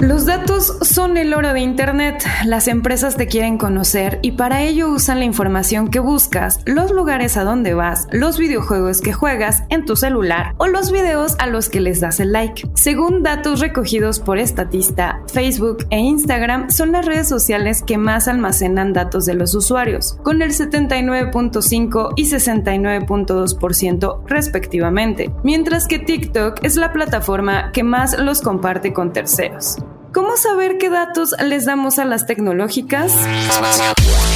Los datos son el oro de Internet. Las empresas te quieren conocer y para ello usan la información que buscas, los lugares a donde vas, los videojuegos que juegas en tu celular o los videos a los que les das el like. Según datos recogidos por Estatista, Facebook e Instagram son las redes sociales que más almacenan datos de los usuarios, con el 79.5 y 69.2% respectivamente, mientras que TikTok es la plataforma que más los comparte con terceros. ¿Cómo saber qué datos les damos a las tecnológicas?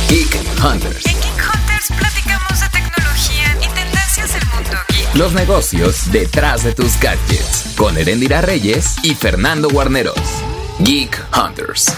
Geek Hunters. En Geek Hunters platicamos de tecnología y tendencias del mundo geek. Los negocios detrás de tus gadgets. Con Erendira Reyes y Fernando Guarneros. Geek Hunters.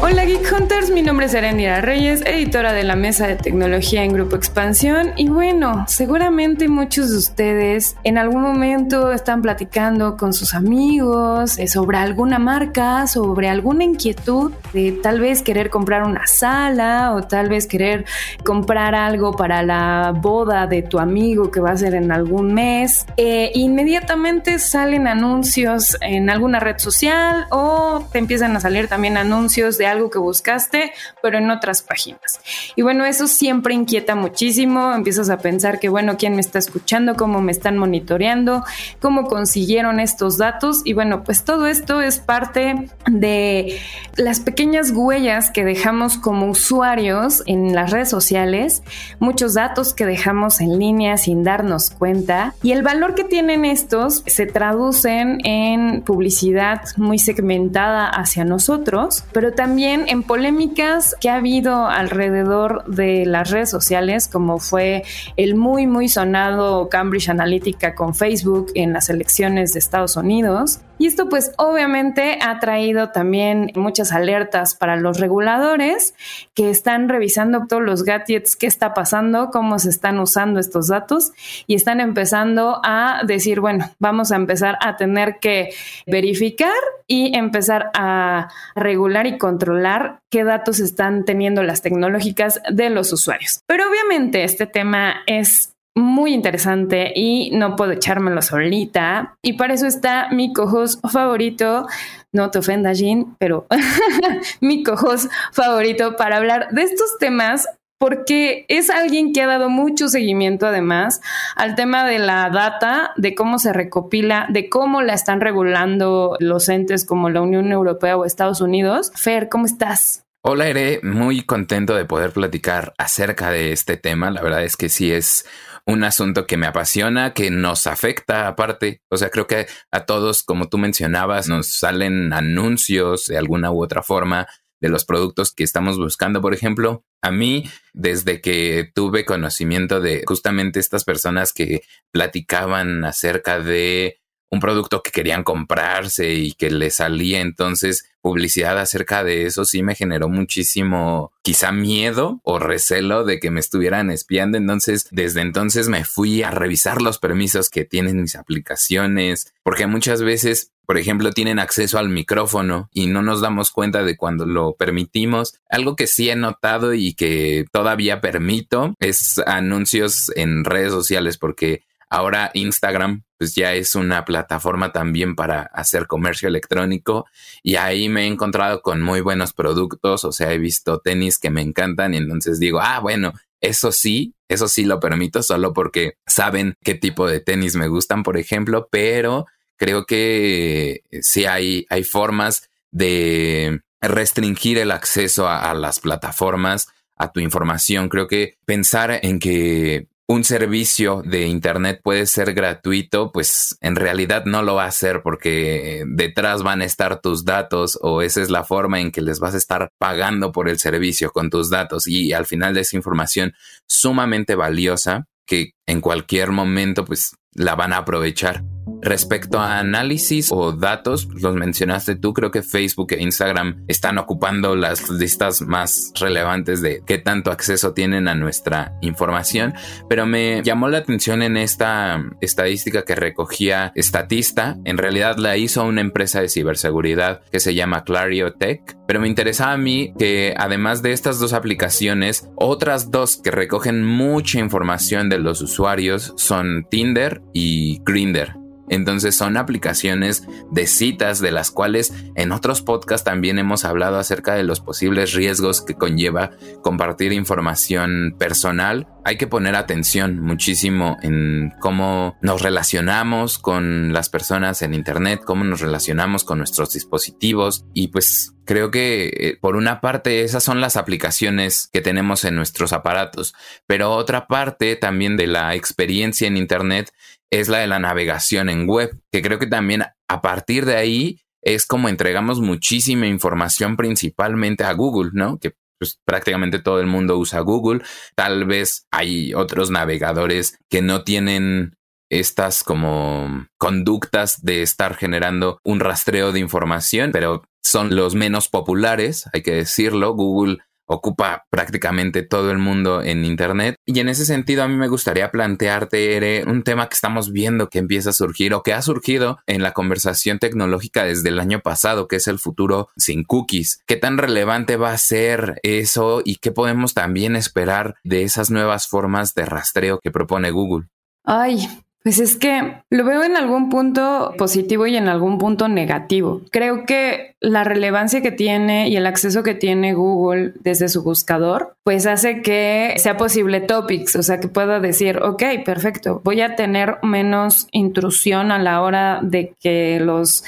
Hola Geek Hunters, mi nombre es Erendira Reyes, editora de la mesa de tecnología en Grupo Expansión y bueno, seguramente muchos de ustedes en algún momento están platicando con sus amigos eh, sobre alguna marca, sobre alguna inquietud de tal vez querer comprar una sala o tal vez querer comprar algo para la boda de tu amigo que va a ser en algún mes. Eh, inmediatamente salen anuncios en alguna red social o te empiezan a salir también anuncios de algo que buscaste, pero en otras páginas. Y bueno, eso siempre inquieta muchísimo. Empiezas a pensar que, bueno, ¿quién me está escuchando? ¿Cómo me están monitoreando? ¿Cómo consiguieron estos datos? Y bueno, pues todo esto es parte de las pequeñas huellas que dejamos como usuarios en las redes sociales, muchos datos que dejamos en línea sin darnos cuenta. Y el valor que tienen estos se traducen en publicidad muy segmentada hacia nosotros, pero también en polémicas que ha habido alrededor de las redes sociales, como fue el muy, muy sonado Cambridge Analytica con Facebook en las elecciones de Estados Unidos. Y esto pues obviamente ha traído también muchas alertas para los reguladores que están revisando todos los gadgets, qué está pasando, cómo se están usando estos datos y están empezando a decir, bueno, vamos a empezar a tener que verificar y empezar a regular y controlar qué datos están teniendo las tecnológicas de los usuarios. Pero obviamente este tema es muy interesante y no puedo echármelo solita. Y para eso está mi cojos favorito. No te ofenda, Jean, pero mi cojos favorito para hablar de estos temas porque es alguien que ha dado mucho seguimiento además al tema de la data, de cómo se recopila, de cómo la están regulando los entes como la Unión Europea o Estados Unidos. Fer, ¿cómo estás? Hola, Ere, muy contento de poder platicar acerca de este tema. La verdad es que sí es un asunto que me apasiona, que nos afecta aparte. O sea, creo que a todos, como tú mencionabas, nos salen anuncios de alguna u otra forma de los productos que estamos buscando. Por ejemplo, a mí, desde que tuve conocimiento de justamente estas personas que platicaban acerca de un producto que querían comprarse y que le salía entonces publicidad acerca de eso sí me generó muchísimo quizá miedo o recelo de que me estuvieran espiando entonces desde entonces me fui a revisar los permisos que tienen mis aplicaciones porque muchas veces por ejemplo, tienen acceso al micrófono y no nos damos cuenta de cuando lo permitimos. Algo que sí he notado y que todavía permito es anuncios en redes sociales porque Ahora Instagram pues ya es una plataforma también para hacer comercio electrónico y ahí me he encontrado con muy buenos productos, o sea, he visto tenis que me encantan y entonces digo, ah, bueno, eso sí, eso sí lo permito solo porque saben qué tipo de tenis me gustan, por ejemplo, pero creo que sí hay, hay formas de restringir el acceso a, a las plataformas a tu información. Creo que pensar en que un servicio de Internet puede ser gratuito, pues en realidad no lo va a ser porque detrás van a estar tus datos o esa es la forma en que les vas a estar pagando por el servicio con tus datos y al final de esa información sumamente valiosa que en cualquier momento pues la van a aprovechar. Respecto a análisis o datos, los mencionaste tú, creo que Facebook e Instagram están ocupando las listas más relevantes de qué tanto acceso tienen a nuestra información, pero me llamó la atención en esta estadística que recogía Statista, en realidad la hizo una empresa de ciberseguridad que se llama Clariotech, pero me interesaba a mí que además de estas dos aplicaciones, otras dos que recogen mucha información de los usuarios son Tinder y Grinder. Entonces son aplicaciones de citas de las cuales en otros podcasts también hemos hablado acerca de los posibles riesgos que conlleva compartir información personal. Hay que poner atención muchísimo en cómo nos relacionamos con las personas en Internet, cómo nos relacionamos con nuestros dispositivos y pues creo que eh, por una parte esas son las aplicaciones que tenemos en nuestros aparatos, pero otra parte también de la experiencia en Internet es la de la navegación en web, que creo que también a partir de ahí es como entregamos muchísima información principalmente a Google, ¿no? Pues, prácticamente todo el mundo usa Google. Tal vez hay otros navegadores que no tienen estas como conductas de estar generando un rastreo de información, pero son los menos populares, hay que decirlo. Google ocupa prácticamente todo el mundo en Internet. Y en ese sentido, a mí me gustaría plantearte, un tema que estamos viendo que empieza a surgir o que ha surgido en la conversación tecnológica desde el año pasado, que es el futuro sin cookies. ¿Qué tan relevante va a ser eso y qué podemos también esperar de esas nuevas formas de rastreo que propone Google? Ay, pues es que lo veo en algún punto positivo y en algún punto negativo. Creo que la relevancia que tiene y el acceso que tiene Google desde su buscador, pues hace que sea posible topics, o sea, que pueda decir, ok, perfecto, voy a tener menos intrusión a la hora de que los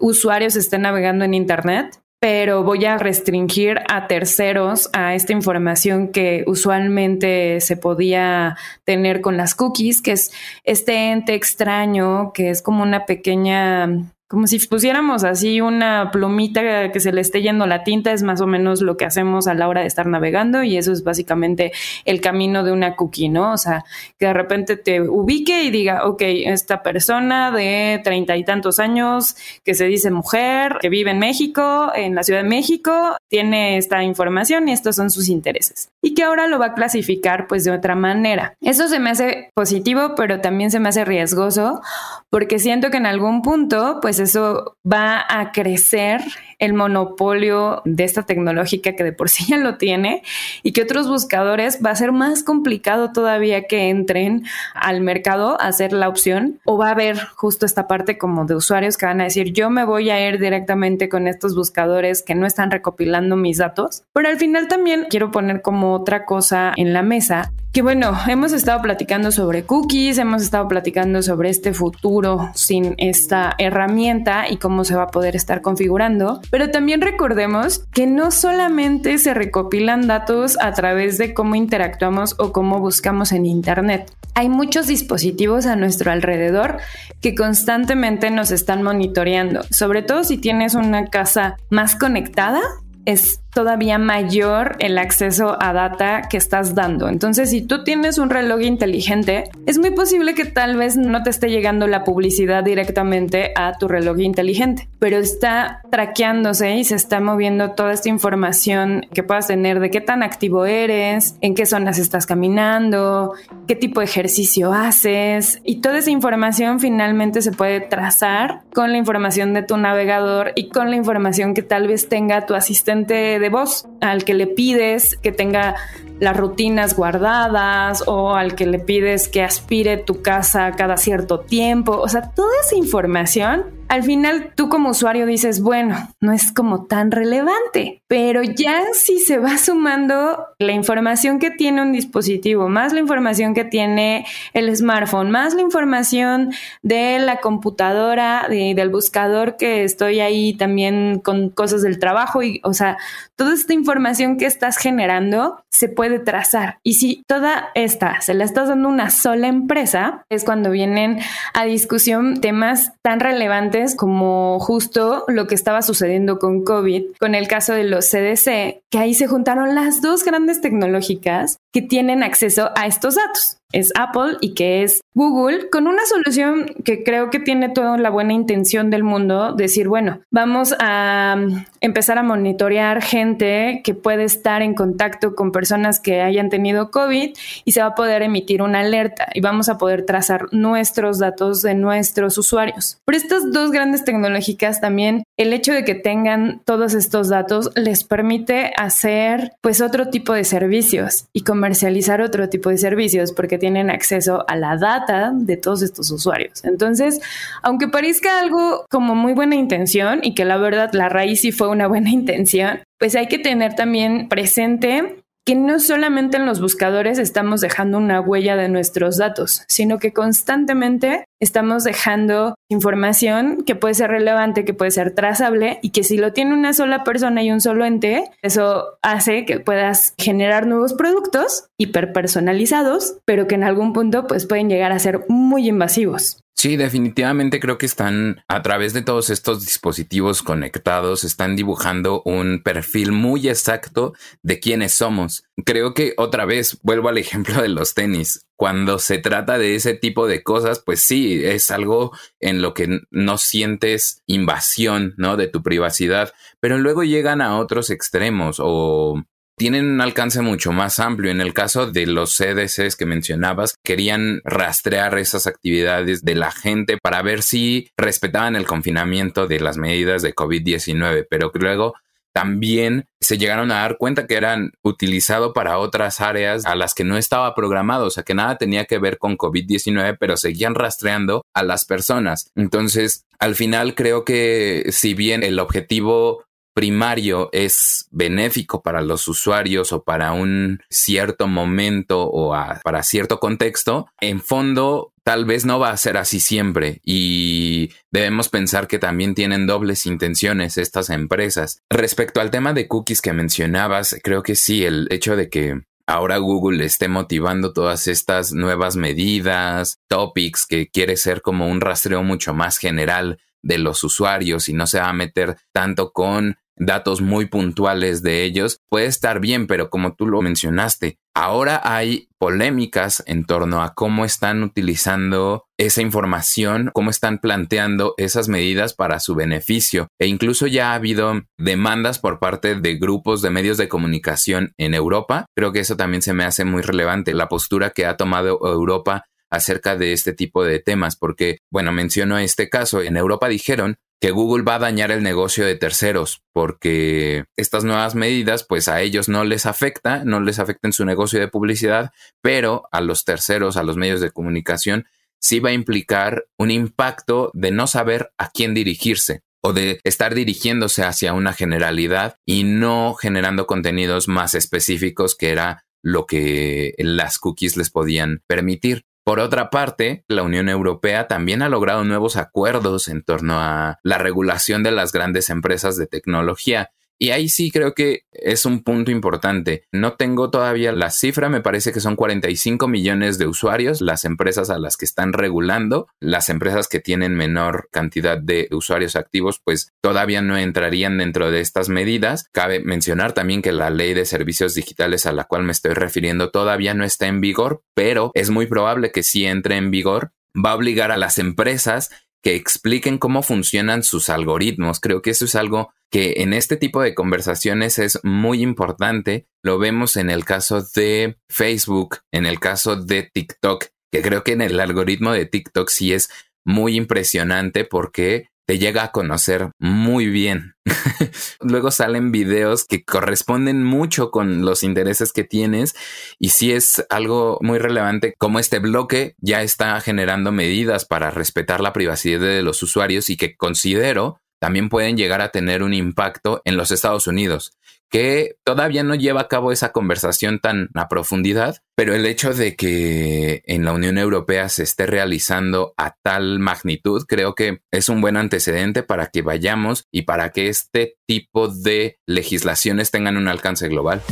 usuarios estén navegando en Internet pero voy a restringir a terceros a esta información que usualmente se podía tener con las cookies, que es este ente extraño, que es como una pequeña como si pusiéramos así una plumita que se le esté yendo la tinta, es más o menos lo que hacemos a la hora de estar navegando y eso es básicamente el camino de una cookie, ¿no? O sea, que de repente te ubique y diga, ok, esta persona de treinta y tantos años que se dice mujer, que vive en México, en la Ciudad de México, tiene esta información y estos son sus intereses. Y que ahora lo va a clasificar pues de otra manera. Eso se me hace positivo, pero también se me hace riesgoso porque siento que en algún punto pues eso va a crecer el monopolio de esta tecnológica que de por sí ya lo tiene y que otros buscadores va a ser más complicado todavía que entren al mercado a hacer la opción o va a haber justo esta parte como de usuarios que van a decir yo me voy a ir directamente con estos buscadores que no están recopilando mis datos. Pero al final también quiero poner como otra cosa en la mesa que bueno, hemos estado platicando sobre cookies, hemos estado platicando sobre este futuro sin esta herramienta y cómo se va a poder estar configurando, pero también recordemos que no solamente se recopilan datos a través de cómo interactuamos o cómo buscamos en Internet. Hay muchos dispositivos a nuestro alrededor que constantemente nos están monitoreando, sobre todo si tienes una casa más conectada es todavía mayor el acceso a data que estás dando. Entonces, si tú tienes un reloj inteligente, es muy posible que tal vez no te esté llegando la publicidad directamente a tu reloj inteligente, pero está traqueándose y se está moviendo toda esta información que puedas tener de qué tan activo eres, en qué zonas estás caminando, qué tipo de ejercicio haces y toda esa información finalmente se puede trazar con la información de tu navegador y con la información que tal vez tenga tu asistente de voz al que le pides que tenga las rutinas guardadas o al que le pides que aspire tu casa cada cierto tiempo. O sea, toda esa información al final tú como usuario dices, bueno, no es como tan relevante, pero ya si se va sumando la información que tiene un dispositivo, más la información que tiene el smartphone, más la información de la computadora, del buscador que estoy ahí también con cosas del trabajo y, o sea, toda esta información que estás generando se puede trazar. Y si toda esta se la estás dando una sola empresa, es cuando vienen a discusión temas tan relevantes como justo lo que estaba sucediendo con COVID, con el caso de los CDC, que ahí se juntaron las dos grandes tecnológicas que tienen acceso a estos datos es Apple y que es Google, con una solución que creo que tiene toda la buena intención del mundo, decir, bueno, vamos a um, empezar a monitorear gente que puede estar en contacto con personas que hayan tenido COVID y se va a poder emitir una alerta y vamos a poder trazar nuestros datos de nuestros usuarios. Por estas dos grandes tecnológicas también el hecho de que tengan todos estos datos les permite hacer pues otro tipo de servicios y comercializar otro tipo de servicios porque tienen acceso a la data de todos estos usuarios. Entonces, aunque parezca algo como muy buena intención y que la verdad la raíz sí fue una buena intención, pues hay que tener también presente que no solamente en los buscadores estamos dejando una huella de nuestros datos, sino que constantemente estamos dejando información que puede ser relevante, que puede ser trazable y que si lo tiene una sola persona y un solo ente, eso hace que puedas generar nuevos productos hiperpersonalizados, pero que en algún punto pues pueden llegar a ser muy invasivos. Sí, definitivamente creo que están a través de todos estos dispositivos conectados, están dibujando un perfil muy exacto de quiénes somos. Creo que otra vez vuelvo al ejemplo de los tenis. Cuando se trata de ese tipo de cosas, pues sí, es algo en lo que no sientes invasión, ¿no? De tu privacidad, pero luego llegan a otros extremos o tienen un alcance mucho más amplio. En el caso de los CDCs que mencionabas, querían rastrear esas actividades de la gente para ver si respetaban el confinamiento de las medidas de COVID-19, pero luego también se llegaron a dar cuenta que eran utilizados para otras áreas a las que no estaba programado, o sea que nada tenía que ver con COVID-19, pero seguían rastreando a las personas. Entonces, al final creo que si bien el objetivo primario es benéfico para los usuarios o para un cierto momento o para cierto contexto, en fondo tal vez no va a ser así siempre y debemos pensar que también tienen dobles intenciones estas empresas. Respecto al tema de cookies que mencionabas, creo que sí, el hecho de que ahora Google esté motivando todas estas nuevas medidas, topics, que quiere ser como un rastreo mucho más general de los usuarios y no se va a meter tanto con datos muy puntuales de ellos, puede estar bien, pero como tú lo mencionaste, ahora hay polémicas en torno a cómo están utilizando esa información, cómo están planteando esas medidas para su beneficio. E incluso ya ha habido demandas por parte de grupos de medios de comunicación en Europa. Creo que eso también se me hace muy relevante, la postura que ha tomado Europa acerca de este tipo de temas, porque, bueno, menciono este caso, en Europa dijeron que Google va a dañar el negocio de terceros porque estas nuevas medidas pues a ellos no les afecta, no les afecta en su negocio de publicidad, pero a los terceros, a los medios de comunicación, sí va a implicar un impacto de no saber a quién dirigirse o de estar dirigiéndose hacia una generalidad y no generando contenidos más específicos que era lo que las cookies les podían permitir. Por otra parte, la Unión Europea también ha logrado nuevos acuerdos en torno a la regulación de las grandes empresas de tecnología y ahí sí creo que es un punto importante. No tengo todavía la cifra, me parece que son 45 millones de usuarios las empresas a las que están regulando. Las empresas que tienen menor cantidad de usuarios activos, pues todavía no entrarían dentro de estas medidas. Cabe mencionar también que la ley de servicios digitales a la cual me estoy refiriendo todavía no está en vigor, pero es muy probable que sí entre en vigor va a obligar a las empresas que expliquen cómo funcionan sus algoritmos. Creo que eso es algo que en este tipo de conversaciones es muy importante. Lo vemos en el caso de Facebook, en el caso de TikTok, que creo que en el algoritmo de TikTok sí es muy impresionante porque te llega a conocer muy bien. Luego salen videos que corresponden mucho con los intereses que tienes y si es algo muy relevante como este bloque ya está generando medidas para respetar la privacidad de los usuarios y que considero también pueden llegar a tener un impacto en los Estados Unidos, que todavía no lleva a cabo esa conversación tan a profundidad, pero el hecho de que en la Unión Europea se esté realizando a tal magnitud, creo que es un buen antecedente para que vayamos y para que este tipo de legislaciones tengan un alcance global.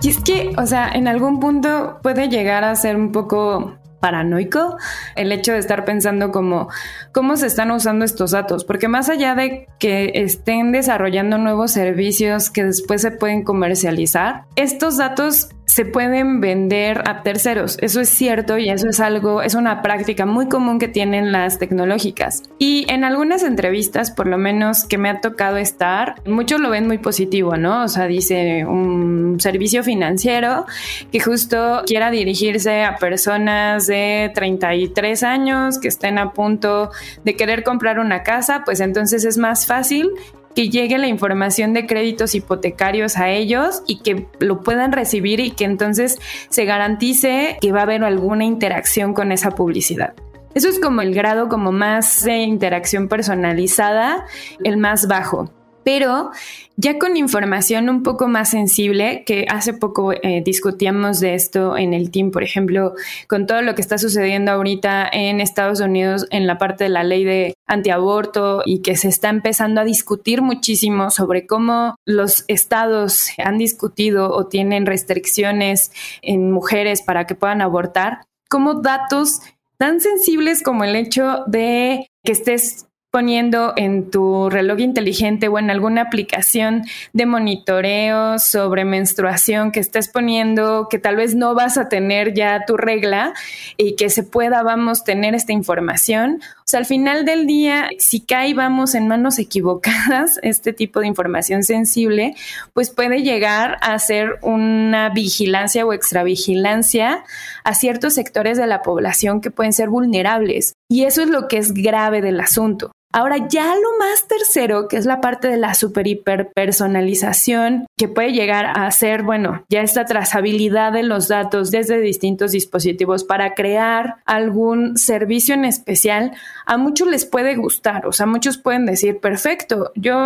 Y es que, o sea, en algún punto puede llegar a ser un poco paranoico el hecho de estar pensando como cómo se están usando estos datos, porque más allá de que estén desarrollando nuevos servicios que después se pueden comercializar, estos datos se pueden vender a terceros. Eso es cierto y eso es algo, es una práctica muy común que tienen las tecnológicas. Y en algunas entrevistas, por lo menos que me ha tocado estar, muchos lo ven muy positivo, ¿no? O sea, dice un servicio financiero que justo quiera dirigirse a personas de 33 años que estén a punto de querer comprar una casa, pues entonces es más fácil que llegue la información de créditos hipotecarios a ellos y que lo puedan recibir y que entonces se garantice que va a haber alguna interacción con esa publicidad. Eso es como el grado como más de interacción personalizada, el más bajo pero ya con información un poco más sensible, que hace poco eh, discutíamos de esto en el team, por ejemplo, con todo lo que está sucediendo ahorita en Estados Unidos en la parte de la ley de antiaborto y que se está empezando a discutir muchísimo sobre cómo los estados han discutido o tienen restricciones en mujeres para que puedan abortar, como datos tan sensibles como el hecho de que estés poniendo en tu reloj inteligente o en alguna aplicación de monitoreo sobre menstruación que estés poniendo, que tal vez no vas a tener ya tu regla y que se pueda, vamos, tener esta información. O sea, al final del día, si cae, vamos, en manos equivocadas, este tipo de información sensible, pues puede llegar a ser una vigilancia o extravigilancia a ciertos sectores de la población que pueden ser vulnerables. Y eso es lo que es grave del asunto. Ahora ya lo más tercero, que es la parte de la super hiper personalización, que puede llegar a ser, bueno, ya esta trazabilidad de los datos desde distintos dispositivos para crear algún servicio en especial, a muchos les puede gustar, o sea, muchos pueden decir, perfecto, yo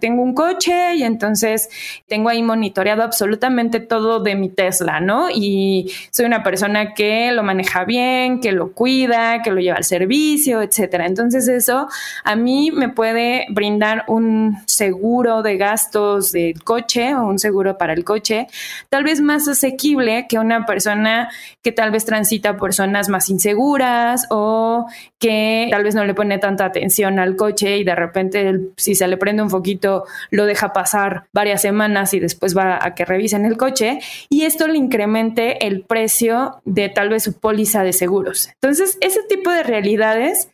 tengo un coche y entonces tengo ahí monitoreado absolutamente todo de mi Tesla, ¿no? Y soy una persona que lo maneja bien, que lo cuida, que lo lleva al servicio, etcétera. Entonces eso a mí me puede brindar un seguro de gastos del coche o un seguro para el coche, tal vez más asequible que una persona que tal vez transita por zonas más inseguras o que tal vez no le pone tanta atención al coche y de repente si se le prende un foquito lo deja pasar varias semanas y después va a que revisen el coche y esto le incremente el precio de tal vez su póliza de seguros. Entonces, ese tipo de realidades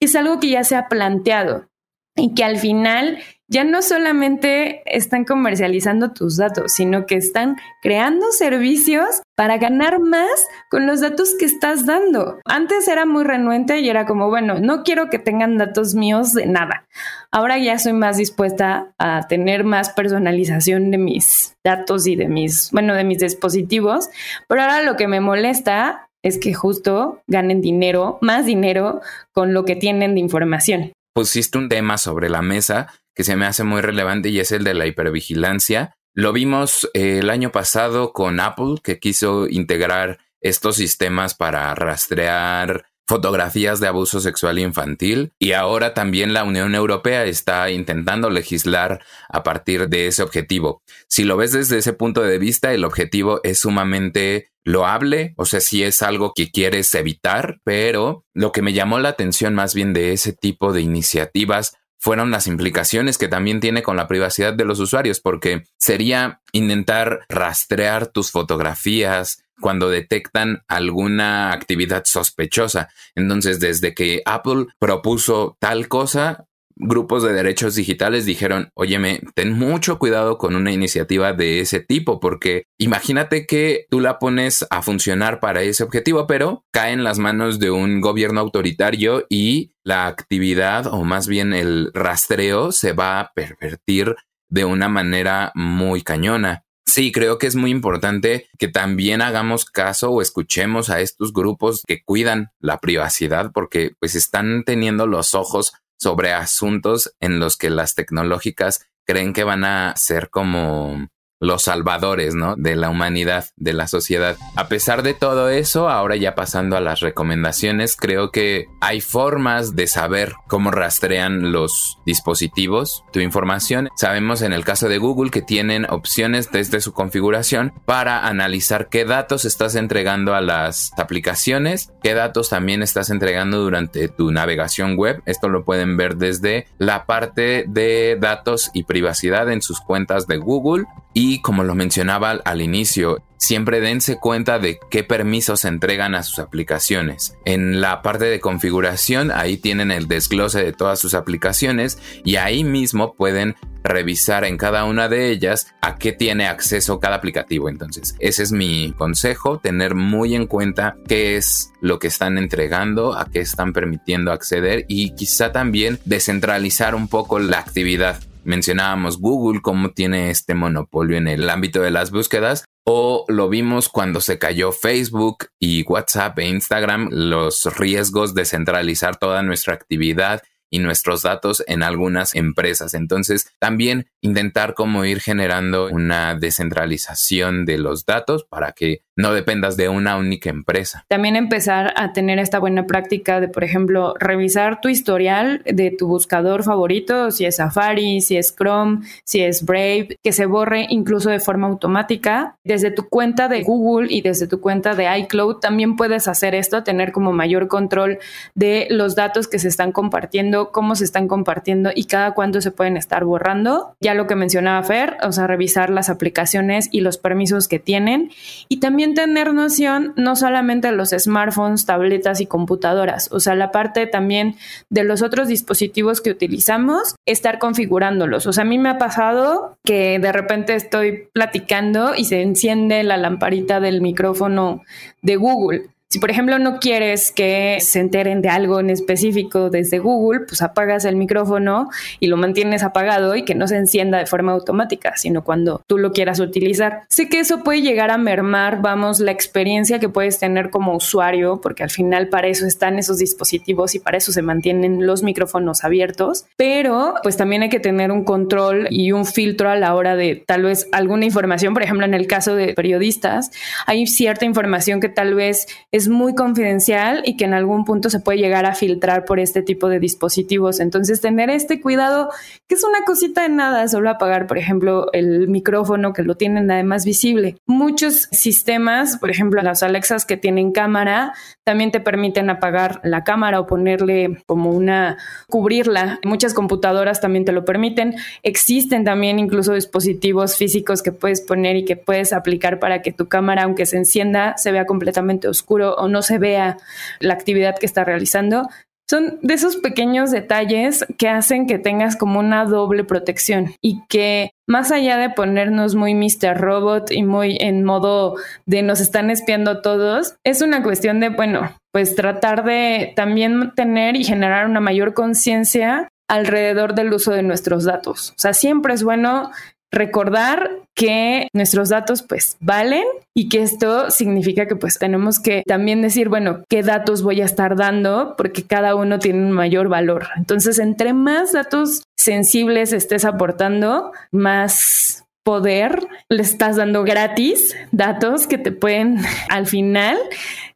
es algo que ya se ha planteado y que al final ya no solamente están comercializando tus datos, sino que están creando servicios para ganar más con los datos que estás dando. Antes era muy renuente y era como, bueno, no quiero que tengan datos míos de nada. Ahora ya soy más dispuesta a tener más personalización de mis datos y de mis, bueno, de mis dispositivos, pero ahora lo que me molesta es que justo ganen dinero, más dinero con lo que tienen de información. Pusiste un tema sobre la mesa que se me hace muy relevante y es el de la hipervigilancia. Lo vimos eh, el año pasado con Apple, que quiso integrar estos sistemas para rastrear fotografías de abuso sexual infantil y ahora también la Unión Europea está intentando legislar a partir de ese objetivo. Si lo ves desde ese punto de vista, el objetivo es sumamente loable, o sea, si es algo que quieres evitar, pero lo que me llamó la atención más bien de ese tipo de iniciativas fueron las implicaciones que también tiene con la privacidad de los usuarios, porque sería intentar rastrear tus fotografías, cuando detectan alguna actividad sospechosa. Entonces, desde que Apple propuso tal cosa, grupos de derechos digitales dijeron, óyeme, ten mucho cuidado con una iniciativa de ese tipo, porque imagínate que tú la pones a funcionar para ese objetivo, pero cae en las manos de un gobierno autoritario y la actividad o más bien el rastreo se va a pervertir de una manera muy cañona. Sí, creo que es muy importante que también hagamos caso o escuchemos a estos grupos que cuidan la privacidad porque pues están teniendo los ojos sobre asuntos en los que las tecnológicas creen que van a ser como los salvadores, ¿no? De la humanidad, de la sociedad. A pesar de todo eso, ahora ya pasando a las recomendaciones, creo que hay formas de saber cómo rastrean los dispositivos tu información. Sabemos en el caso de Google que tienen opciones desde su configuración para analizar qué datos estás entregando a las aplicaciones, qué datos también estás entregando durante tu navegación web. Esto lo pueden ver desde la parte de datos y privacidad en sus cuentas de Google y como lo mencionaba al inicio, siempre dense cuenta de qué permisos entregan a sus aplicaciones. En la parte de configuración, ahí tienen el desglose de todas sus aplicaciones y ahí mismo pueden revisar en cada una de ellas a qué tiene acceso cada aplicativo. Entonces, ese es mi consejo, tener muy en cuenta qué es lo que están entregando, a qué están permitiendo acceder y quizá también descentralizar un poco la actividad mencionábamos Google, cómo tiene este monopolio en el ámbito de las búsquedas, o lo vimos cuando se cayó Facebook y WhatsApp e Instagram, los riesgos de centralizar toda nuestra actividad y nuestros datos en algunas empresas. Entonces, también intentar como ir generando una descentralización de los datos para que no dependas de una única empresa. También empezar a tener esta buena práctica de, por ejemplo, revisar tu historial de tu buscador favorito, si es Safari, si es Chrome, si es Brave, que se borre incluso de forma automática. Desde tu cuenta de Google y desde tu cuenta de iCloud también puedes hacer esto, tener como mayor control de los datos que se están compartiendo, cómo se están compartiendo y cada cuánto se pueden estar borrando. Ya lo que mencionaba Fer, o sea, revisar las aplicaciones y los permisos que tienen y también tener noción no solamente de los smartphones, tabletas y computadoras, o sea, la parte también de los otros dispositivos que utilizamos, estar configurándolos. O sea, a mí me ha pasado que de repente estoy platicando y se enciende la lamparita del micrófono de Google si, por ejemplo, no quieres que se enteren de algo en específico desde Google, pues apagas el micrófono y lo mantienes apagado y que no se encienda de forma automática, sino cuando tú lo quieras utilizar. Sé que eso puede llegar a mermar, vamos, la experiencia que puedes tener como usuario, porque al final para eso están esos dispositivos y para eso se mantienen los micrófonos abiertos, pero pues también hay que tener un control y un filtro a la hora de tal vez alguna información, por ejemplo, en el caso de periodistas, hay cierta información que tal vez muy confidencial y que en algún punto se puede llegar a filtrar por este tipo de dispositivos. Entonces, tener este cuidado, que es una cosita de nada, solo apagar, por ejemplo, el micrófono que lo tienen además visible. Muchos sistemas, por ejemplo, las Alexas que tienen cámara, también te permiten apagar la cámara o ponerle como una, cubrirla. Muchas computadoras también te lo permiten. Existen también incluso dispositivos físicos que puedes poner y que puedes aplicar para que tu cámara, aunque se encienda, se vea completamente oscuro o no se vea la actividad que está realizando. Son de esos pequeños detalles que hacen que tengas como una doble protección y que más allá de ponernos muy Mr. Robot y muy en modo de nos están espiando todos, es una cuestión de, bueno, pues tratar de también tener y generar una mayor conciencia alrededor del uso de nuestros datos. O sea, siempre es bueno recordar que nuestros datos pues valen y que esto significa que pues tenemos que también decir, bueno, qué datos voy a estar dando porque cada uno tiene un mayor valor. Entonces, entre más datos sensibles estés aportando, más poder le estás dando gratis datos que te pueden al final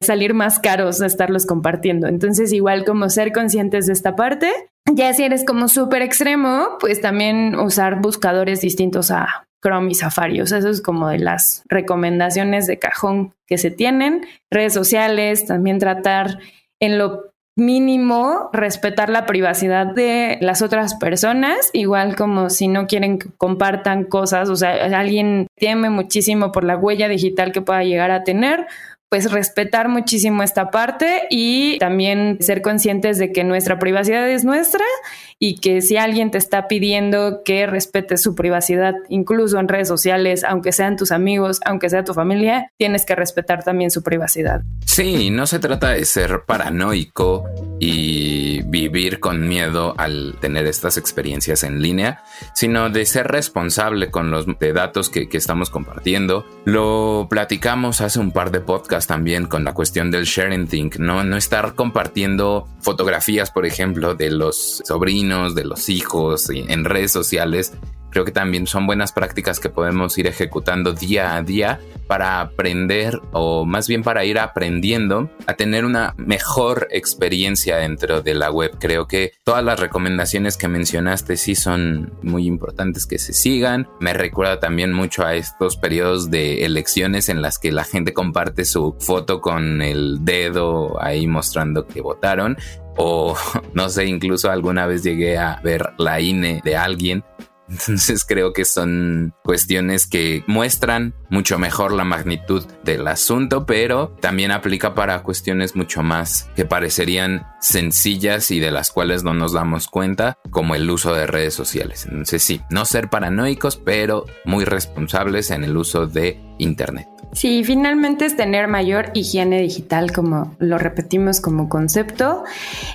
salir más caros de estarlos compartiendo. Entonces, igual como ser conscientes de esta parte ya si eres como súper extremo, pues también usar buscadores distintos a Chrome y Safari. O sea, eso es como de las recomendaciones de cajón que se tienen. Redes sociales, también tratar en lo mínimo respetar la privacidad de las otras personas, igual como si no quieren que compartan cosas, o sea, alguien teme muchísimo por la huella digital que pueda llegar a tener, pues respetar muchísimo esta parte y también ser conscientes de que nuestra privacidad es nuestra y que si alguien te está pidiendo que respetes su privacidad, incluso en redes sociales, aunque sean tus amigos, aunque sea tu familia, tienes que respetar también su privacidad. Sí, no se trata de ser paranoico y vivir con miedo al tener estas experiencias en línea, sino de ser responsable con los datos que, que estamos compartiendo. Lo platicamos hace un par de podcasts también con la cuestión del sharing think, ¿no? No estar compartiendo fotografías, por ejemplo, de los sobrinos, de los hijos en redes sociales creo que también son buenas prácticas que podemos ir ejecutando día a día para aprender o más bien para ir aprendiendo a tener una mejor experiencia dentro de la web. Creo que todas las recomendaciones que mencionaste sí son muy importantes que se sigan. Me recuerda también mucho a estos periodos de elecciones en las que la gente comparte su foto con el dedo ahí mostrando que votaron o no sé, incluso alguna vez llegué a ver la INE de alguien entonces creo que son cuestiones que muestran mucho mejor la magnitud del asunto, pero también aplica para cuestiones mucho más que parecerían sencillas y de las cuales no nos damos cuenta, como el uso de redes sociales. Entonces sí, no ser paranoicos, pero muy responsables en el uso de Internet. Sí, finalmente es tener mayor higiene digital, como lo repetimos como concepto.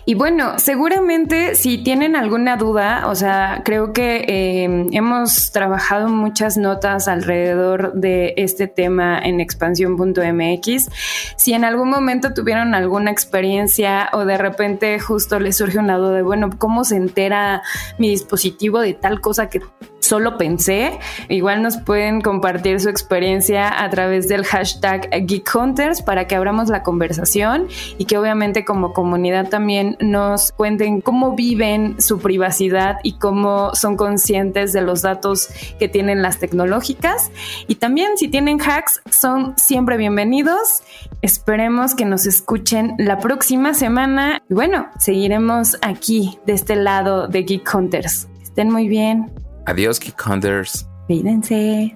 Y bueno, seguramente si tienen alguna duda, o sea, creo que eh, hemos trabajado muchas notas alrededor de este tema en expansión.mx. Si en algún momento tuvieron alguna experiencia o de repente justo les surge una duda de, bueno, ¿cómo se entera mi dispositivo de tal cosa que solo pensé. Igual nos pueden compartir su experiencia a través del hashtag Geek Hunters para que abramos la conversación y que obviamente como comunidad también nos cuenten cómo viven su privacidad y cómo son conscientes de los datos que tienen las tecnológicas. Y también si tienen hacks, son siempre bienvenidos. Esperemos que nos escuchen la próxima semana. Y bueno, seguiremos aquí de este lado de Geek Hunters. Estén muy bien. Adiós, Geek Hunters. Cuídense.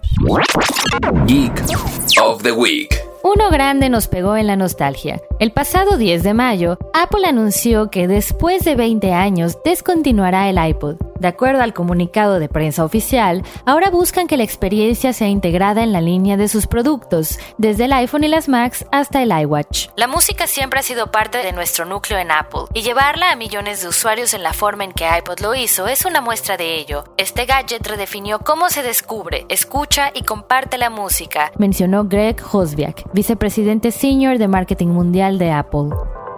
Geek of the Week. Uno grande nos pegó en la nostalgia. El pasado 10 de mayo, Apple anunció que después de 20 años descontinuará el iPod. De acuerdo al comunicado de prensa oficial, ahora buscan que la experiencia sea integrada en la línea de sus productos, desde el iPhone y las Macs hasta el iWatch. La música siempre ha sido parte de nuestro núcleo en Apple, y llevarla a millones de usuarios en la forma en que iPod lo hizo es una muestra de ello. Este gadget redefinió cómo se descubre, escucha y comparte la música, mencionó Greg Hosbiak, vicepresidente senior de marketing mundial de Apple.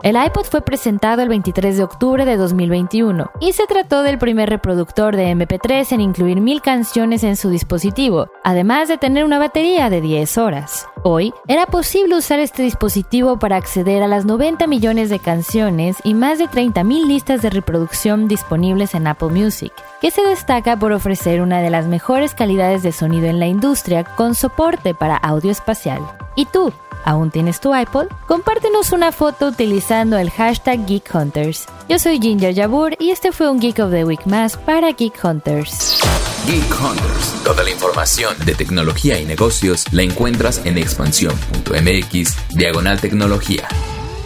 El iPod fue presentado el 23 de octubre de 2021 y se trató del primer reproductor de MP3 en incluir mil canciones en su dispositivo, además de tener una batería de 10 horas. Hoy, era posible usar este dispositivo para acceder a las 90 millones de canciones y más de 30.000 listas de reproducción disponibles en Apple Music, que se destaca por ofrecer una de las mejores calidades de sonido en la industria con soporte para audio espacial. ¿Y tú? ¿Aún tienes tu iPod? Compártenos una foto utilizando el hashtag Geek Hunters. Yo soy Ginger Jabur y este fue un Geek of the Week más para Geek Hunters. Geek Hunters. Toda la información de tecnología y negocios la encuentras en expansión.mx, diagonal tecnología.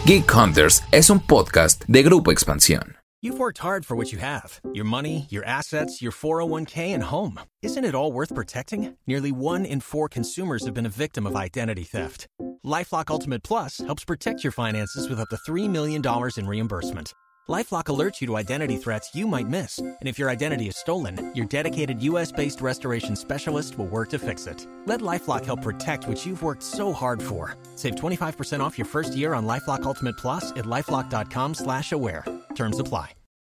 Geek Hunters es un podcast de Grupo Expansión. You've worked hard for what you have your money, your assets, your 401k, and home. Isn't it all worth protecting? Nearly one in four consumers have been a victim of identity theft. Lifelock Ultimate Plus helps protect your finances with up to $3 million in reimbursement. LifeLock alerts you to identity threats you might miss, and if your identity is stolen, your dedicated U.S.-based restoration specialist will work to fix it. Let LifeLock help protect what you've worked so hard for. Save 25% off your first year on LifeLock Ultimate Plus at lifeLock.com/aware. Terms apply.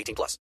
18 plus.